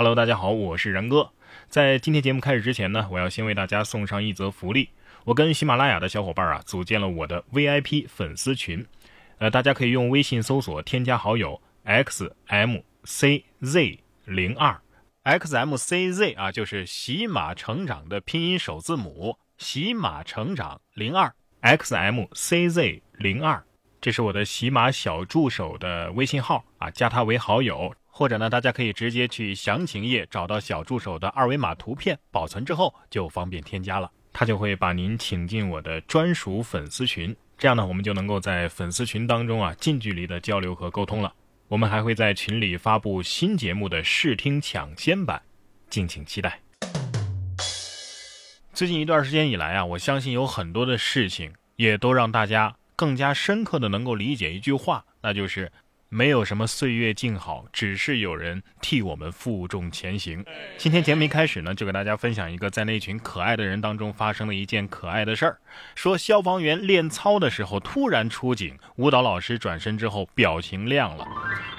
Hello，大家好，我是然哥。在今天节目开始之前呢，我要先为大家送上一则福利。我跟喜马拉雅的小伙伴啊，组建了我的 VIP 粉丝群。呃，大家可以用微信搜索添加好友 xmcz 零二，xmcz 啊，就是喜马成长的拼音首字母，喜马成长零二，xmcz 零二。这是我的喜马小助手的微信号啊，加他为好友，或者呢，大家可以直接去详情页找到小助手的二维码图片，保存之后就方便添加了，他就会把您请进我的专属粉丝群，这样呢，我们就能够在粉丝群当中啊近距离的交流和沟通了。我们还会在群里发布新节目的试听抢先版，敬请期待。最近一段时间以来啊，我相信有很多的事情也都让大家。更加深刻的能够理解一句话，那就是没有什么岁月静好，只是有人替我们负重前行。今天节目一开始呢，就给大家分享一个在那群可爱的人当中发生的一件可爱的事儿。说消防员练操的时候突然出警，舞蹈老师转身之后表情亮了。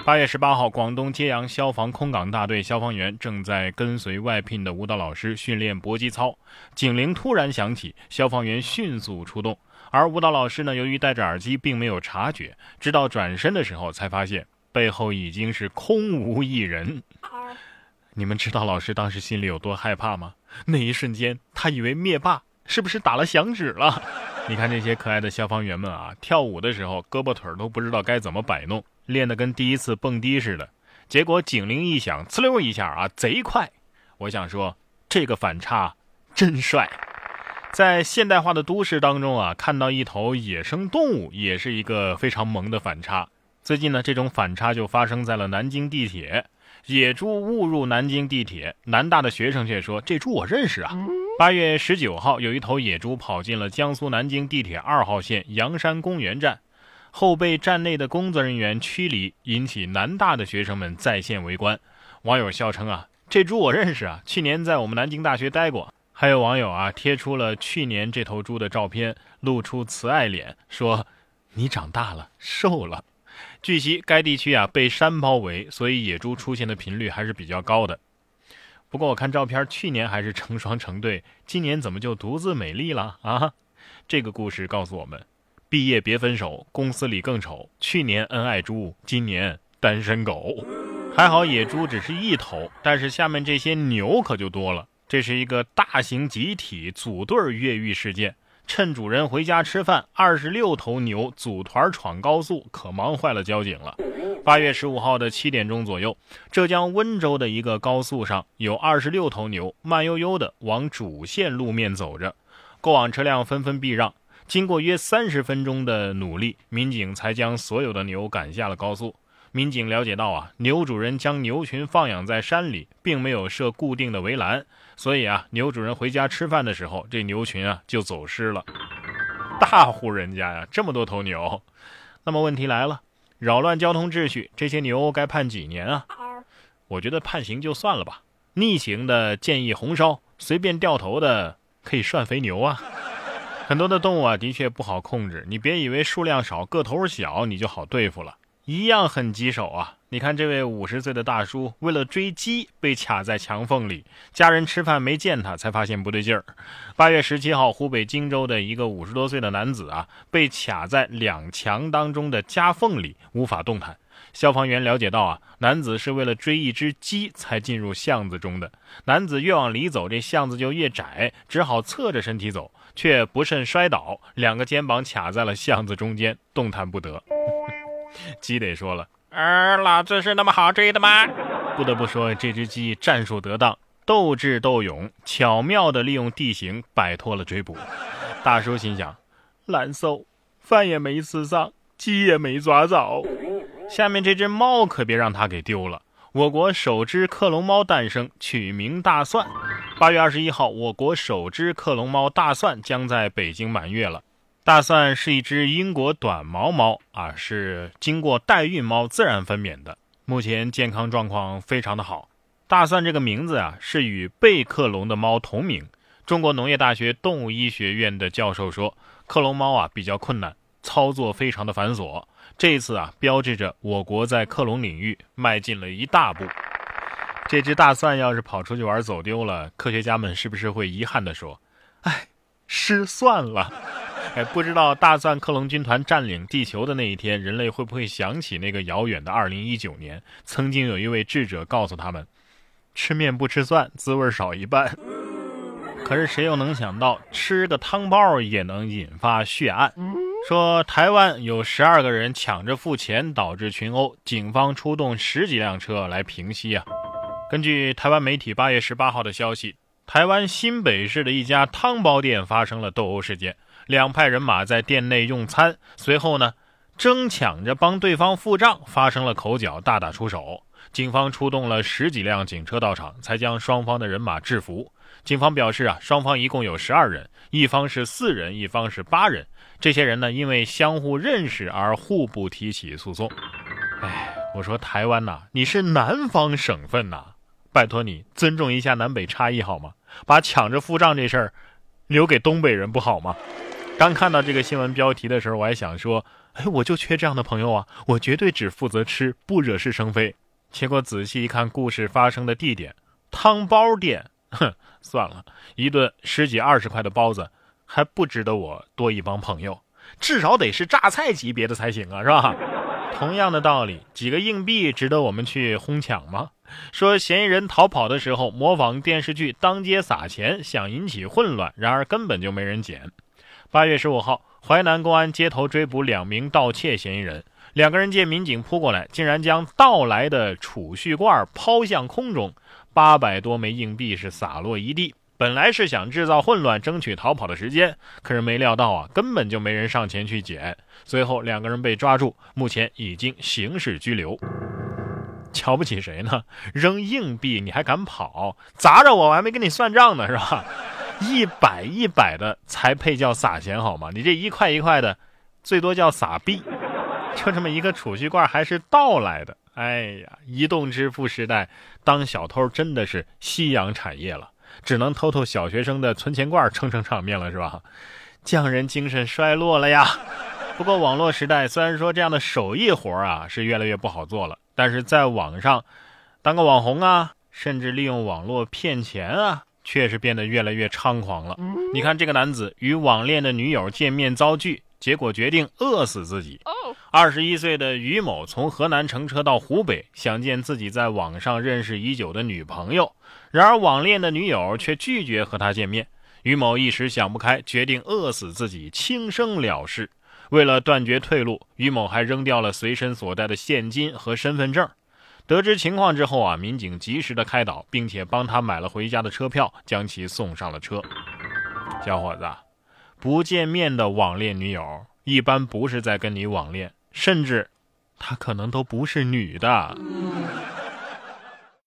八月十八号，广东揭阳消防空港大队消防员正在跟随外聘的舞蹈老师训练搏击操，警铃突然响起，消防员迅速出动。而舞蹈老师呢，由于戴着耳机，并没有察觉，直到转身的时候才发现背后已经是空无一人。你们知道老师当时心里有多害怕吗？那一瞬间，他以为灭霸是不是打了响指了？你看这些可爱的消防员们啊，跳舞的时候胳膊腿都不知道该怎么摆弄，练得跟第一次蹦迪似的。结果警铃一响，呲溜一下啊，贼快。我想说，这个反差真帅。在现代化的都市当中啊，看到一头野生动物也是一个非常萌的反差。最近呢，这种反差就发生在了南京地铁，野猪误入南京地铁，南大的学生却说这猪我认识啊。八月十九号，有一头野猪跑进了江苏南京地铁二号线阳山公园站，后被站内的工作人员驱离，引起南大的学生们在线围观。网友笑称啊，这猪我认识啊，去年在我们南京大学待过。还有网友啊贴出了去年这头猪的照片，露出慈爱脸，说：“你长大了，瘦了。”据悉，该地区啊被山包围，所以野猪出现的频率还是比较高的。不过我看照片，去年还是成双成对，今年怎么就独自美丽了啊？这个故事告诉我们：毕业别分手，公司里更丑。去年恩爱猪，今年单身狗。还好野猪只是一头，但是下面这些牛可就多了。这是一个大型集体组队越狱事件，趁主人回家吃饭，二十六头牛组团闯高速，可忙坏了交警了。八月十五号的七点钟左右，浙江温州的一个高速上有二十六头牛慢悠悠地往主线路面走着，过往车辆纷纷避让。经过约三十分钟的努力，民警才将所有的牛赶下了高速。民警了解到啊，牛主人将牛群放养在山里，并没有设固定的围栏，所以啊，牛主人回家吃饭的时候，这牛群啊就走失了。大户人家呀，这么多头牛，那么问题来了，扰乱交通秩序，这些牛该判几年啊？我觉得判刑就算了吧，逆行的建议红烧，随便掉头的可以涮肥牛啊。很多的动物啊，的确不好控制，你别以为数量少、个头小，你就好对付了。一样很棘手啊！你看这位五十岁的大叔，为了追鸡被卡在墙缝里，家人吃饭没见他，才发现不对劲儿。八月十七号，湖北荆州的一个五十多岁的男子啊，被卡在两墙当中的夹缝里，无法动弹。消防员了解到啊，男子是为了追一只鸡才进入巷子中的。男子越往里走，这巷子就越窄，只好侧着身体走，却不慎摔倒，两个肩膀卡在了巷子中间，动弹不得。鸡得说了：“儿，老子是那么好追的吗？”不得不说，这只鸡战术得当，斗智斗勇，巧妙地利用地形摆脱了追捕。大叔心想：难受，饭也没吃上，鸡也没抓着。下面这只猫可别让它给丢了。我国首只克隆猫诞生，取名大蒜。八月二十一号，我国首只克隆猫大蒜将在北京满月了。大蒜是一只英国短毛猫啊，是经过代孕猫自然分娩的，目前健康状况非常的好。大蒜这个名字啊，是与被克隆的猫同名。中国农业大学动物医学院的教授说，克隆猫啊比较困难，操作非常的繁琐。这一次啊，标志着我国在克隆领域迈进了一大步。这只大蒜要是跑出去玩走丢了，科学家们是不是会遗憾地说：“哎，失算了。”哎，不知道大蒜克隆军团占领地球的那一天，人类会不会想起那个遥远的2019年？曾经有一位智者告诉他们：“吃面不吃蒜，滋味少一半。”可是谁又能想到，吃个汤包也能引发血案？说台湾有十二个人抢着付钱，导致群殴，警方出动十几辆车来平息啊。根据台湾媒体八月十八号的消息，台湾新北市的一家汤包店发生了斗殴事件。两派人马在店内用餐，随后呢，争抢着帮对方付账，发生了口角，大打出手。警方出动了十几辆警车到场，才将双方的人马制服。警方表示啊，双方一共有十二人，一方是四人，一方是八人。这些人呢，因为相互认识而互不提起诉讼。哎，我说台湾呐，你是南方省份呐，拜托你尊重一下南北差异好吗？把抢着付账这事儿留给东北人不好吗？刚看到这个新闻标题的时候，我还想说，哎，我就缺这样的朋友啊！我绝对只负责吃，不惹是生非。结果仔细一看，故事发生的地点——汤包店，哼，算了，一顿十几二十块的包子，还不值得我多一帮朋友，至少得是榨菜级别的才行啊，是吧？同样的道理，几个硬币值得我们去哄抢吗？说嫌疑人逃跑的时候模仿电视剧当街撒钱，想引起混乱，然而根本就没人捡。八月十五号，淮南公安街头追捕两名盗窃嫌疑人。两个人见民警扑过来，竟然将盗来的储蓄罐抛向空中，八百多枚硬币是洒落一地。本来是想制造混乱，争取逃跑的时间，可是没料到啊，根本就没人上前去捡。随后两个人被抓住，目前已经刑事拘留。瞧不起谁呢？扔硬币你还敢跑？砸着我，我还没跟你算账呢，是吧？一百一百的才配叫撒钱好吗？你这一块一块的，最多叫撒币。就这么一个储蓄罐还是盗来的。哎呀，移动支付时代，当小偷真的是夕阳产业了，只能偷偷小学生的存钱罐撑撑场面了，是吧？匠人精神衰落了呀。不过网络时代虽然说这样的手艺活啊是越来越不好做了，但是在网上当个网红啊，甚至利用网络骗钱啊。确实变得越来越猖狂了。你看，这个男子与网恋的女友见面遭拒，结果决定饿死自己。二十一岁的于某从河南乘车到湖北，想见自己在网上认识已久的女朋友，然而网恋的女友却拒绝和他见面。于某一时想不开，决定饿死自己，轻生了事。为了断绝退路，于某还扔掉了随身所带的现金和身份证。得知情况之后啊，民警及时的开导，并且帮他买了回家的车票，将其送上了车。小伙子，不见面的网恋女友一般不是在跟你网恋，甚至她可能都不是女的。